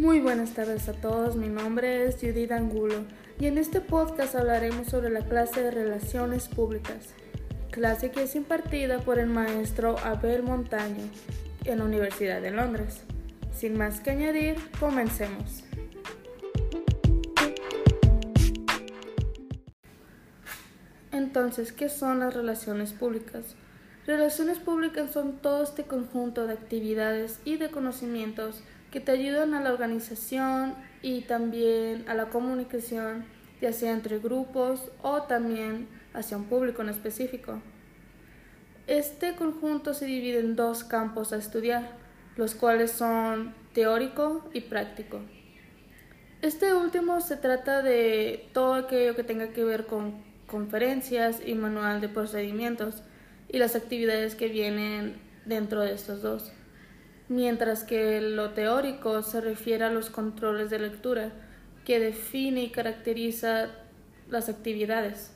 Muy buenas tardes a todos, mi nombre es Judith Angulo y en este podcast hablaremos sobre la clase de Relaciones Públicas, clase que es impartida por el maestro Abel Montaño en la Universidad de Londres. Sin más que añadir, comencemos. Entonces, ¿qué son las relaciones públicas? Relaciones públicas son todo este conjunto de actividades y de conocimientos que te ayudan a la organización y también a la comunicación, ya sea entre grupos o también hacia un público en específico. Este conjunto se divide en dos campos a estudiar, los cuales son teórico y práctico. Este último se trata de todo aquello que tenga que ver con conferencias y manual de procedimientos y las actividades que vienen dentro de estos dos mientras que lo teórico se refiere a los controles de lectura, que define y caracteriza las actividades.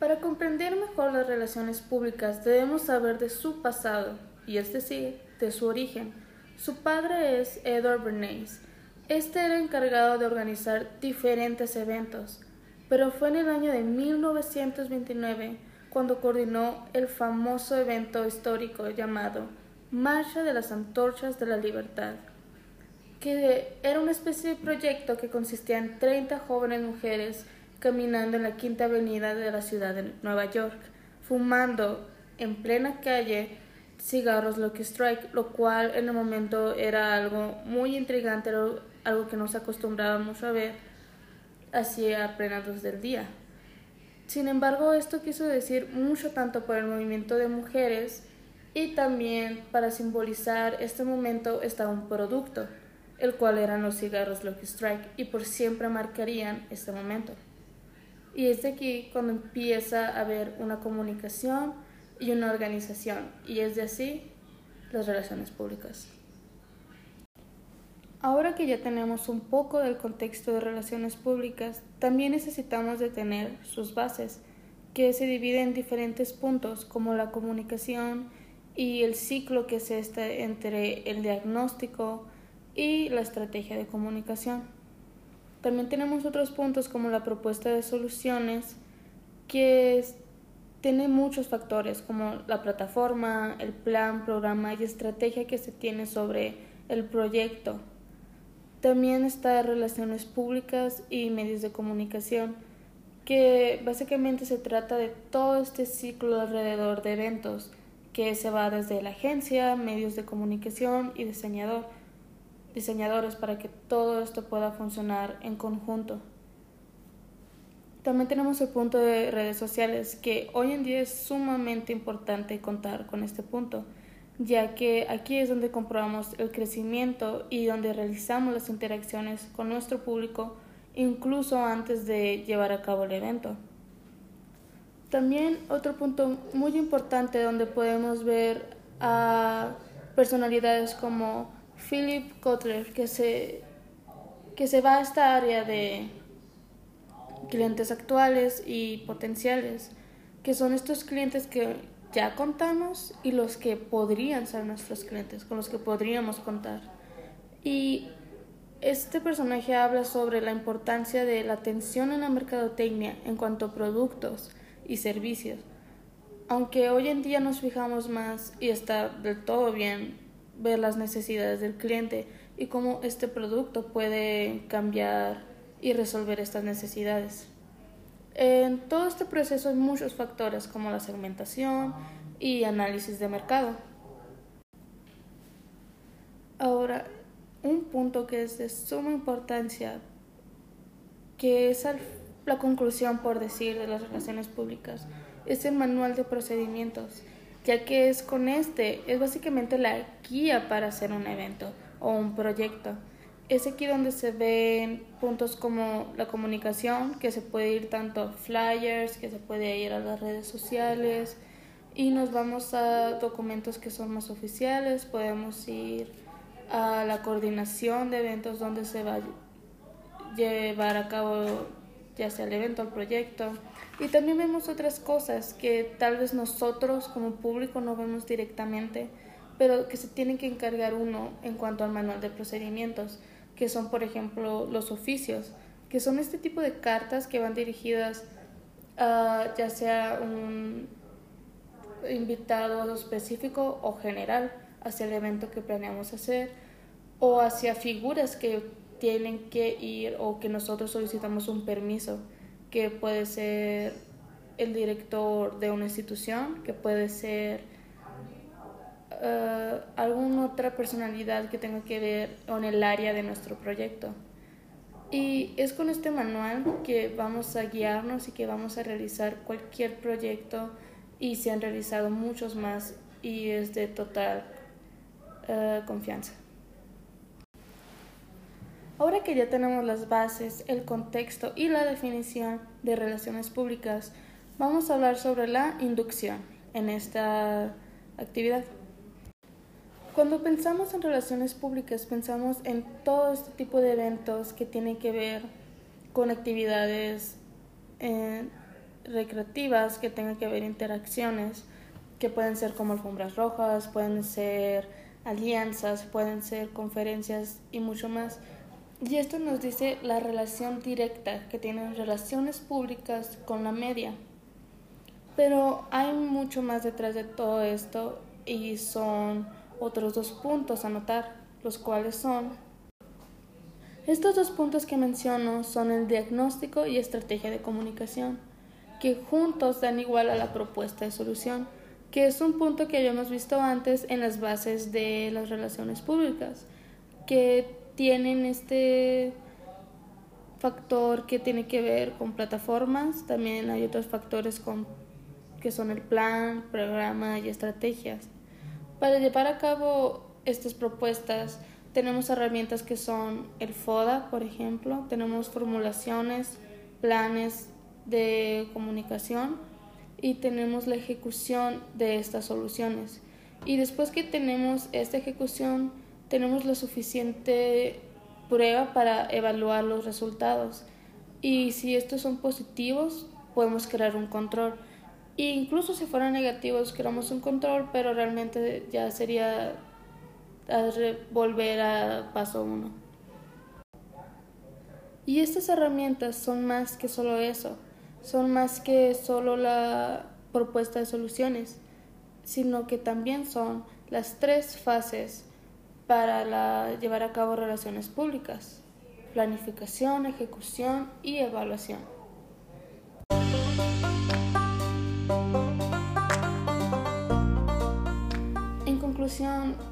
Para comprender mejor las relaciones públicas debemos saber de su pasado, y es decir, de su origen. Su padre es Edward Bernays. Este era encargado de organizar diferentes eventos, pero fue en el año de 1929 cuando coordinó el famoso evento histórico llamado Marcha de las Antorchas de la Libertad, que era una especie de proyecto que consistía en 30 jóvenes mujeres caminando en la Quinta Avenida de la ciudad de Nueva York, fumando en plena calle cigarros Lucky Strike, lo cual en el momento era algo muy intrigante, algo que no se acostumbraba mucho a ver hacia plena luz del día. Sin embargo, esto quiso decir mucho tanto por el movimiento de mujeres y también para simbolizar este momento estaba un producto, el cual eran los cigarros Lucky Strike y por siempre marcarían este momento. Y es de aquí cuando empieza a haber una comunicación y una organización y es de así las relaciones públicas. Ahora que ya tenemos un poco del contexto de relaciones públicas, también necesitamos de tener sus bases, que se dividen en diferentes puntos, como la comunicación y el ciclo que es este entre el diagnóstico y la estrategia de comunicación. También tenemos otros puntos como la propuesta de soluciones, que tiene muchos factores como la plataforma, el plan, programa y estrategia que se tiene sobre el proyecto también está relaciones públicas y medios de comunicación, que básicamente se trata de todo este ciclo alrededor de eventos, que se va desde la agencia, medios de comunicación y diseñador, diseñadores para que todo esto pueda funcionar en conjunto. También tenemos el punto de redes sociales, que hoy en día es sumamente importante contar con este punto ya que aquí es donde comprobamos el crecimiento y donde realizamos las interacciones con nuestro público incluso antes de llevar a cabo el evento. También otro punto muy importante donde podemos ver a personalidades como Philip Kotler, que se, que se va a esta área de clientes actuales y potenciales, que son estos clientes que ya contamos y los que podrían ser nuestros clientes, con los que podríamos contar. Y este personaje habla sobre la importancia de la atención en la mercadotecnia en cuanto a productos y servicios. Aunque hoy en día nos fijamos más y está del todo bien ver las necesidades del cliente y cómo este producto puede cambiar y resolver estas necesidades. En todo este proceso hay muchos factores como la segmentación y análisis de mercado. Ahora, un punto que es de suma importancia, que es la conclusión, por decir, de las relaciones públicas, es el manual de procedimientos, ya que es con este, es básicamente la guía para hacer un evento o un proyecto es aquí donde se ven puntos como la comunicación, que se puede ir tanto a flyers, que se puede ir a las redes sociales y nos vamos a documentos que son más oficiales, podemos ir a la coordinación de eventos donde se va a llevar a cabo ya sea el evento el proyecto. Y también vemos otras cosas que tal vez nosotros como público no vemos directamente, pero que se tiene que encargar uno en cuanto al manual de procedimientos, que son, por ejemplo, los oficios, que son este tipo de cartas que van dirigidas a ya sea un invitado específico o general hacia el evento que planeamos hacer o hacia figuras que tienen que ir o que nosotros solicitamos un permiso, que puede ser el director de una institución, que puede ser uh, alguna otra personalidad que tenga que ver con el área de nuestro proyecto. Y es con este manual que vamos a guiarnos y que vamos a realizar cualquier proyecto y se han realizado muchos más y es de total uh, confianza. Ahora que ya tenemos las bases, el contexto y la definición de relaciones públicas, vamos a hablar sobre la inducción en esta actividad. Cuando pensamos en relaciones públicas, pensamos en todo este tipo de eventos que tienen que ver con actividades eh, recreativas, que tengan que ver interacciones, que pueden ser como alfombras rojas, pueden ser alianzas, pueden ser conferencias y mucho más. Y esto nos dice la relación directa que tienen relaciones públicas con la media. Pero hay mucho más detrás de todo esto y son otros dos puntos a notar, los cuales son... Estos dos puntos que menciono son el diagnóstico y estrategia de comunicación, que juntos dan igual a la propuesta de solución, que es un punto que habíamos visto antes en las bases de las relaciones públicas, que tienen este factor que tiene que ver con plataformas, también hay otros factores con, que son el plan, programa y estrategias. Para llevar a cabo estas propuestas tenemos herramientas que son el FODA, por ejemplo, tenemos formulaciones, planes de comunicación y tenemos la ejecución de estas soluciones. Y después que tenemos esta ejecución, tenemos la suficiente prueba para evaluar los resultados. Y si estos son positivos, podemos crear un control incluso si fueran negativos, queramos un control, pero realmente ya sería volver a paso uno. Y estas herramientas son más que solo eso, son más que solo la propuesta de soluciones, sino que también son las tres fases para llevar a cabo relaciones públicas, planificación, ejecución y evaluación.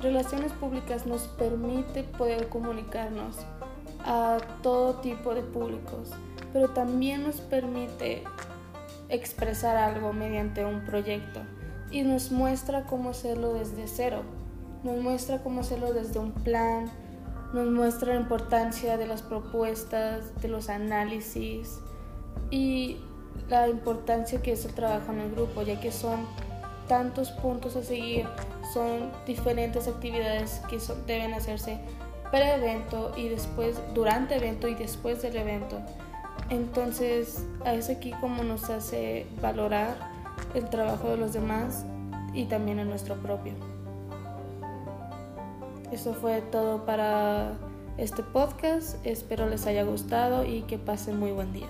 Relaciones Públicas nos permite poder comunicarnos a todo tipo de públicos, pero también nos permite expresar algo mediante un proyecto y nos muestra cómo hacerlo desde cero, nos muestra cómo hacerlo desde un plan, nos muestra la importancia de las propuestas, de los análisis y la importancia que es el trabajo en el grupo, ya que son tantos puntos a seguir, son diferentes actividades que deben hacerse pre-evento y después, durante evento y después del evento. Entonces, es aquí como nos hace valorar el trabajo de los demás y también el nuestro propio. Eso fue todo para este podcast. Espero les haya gustado y que pasen muy buen día.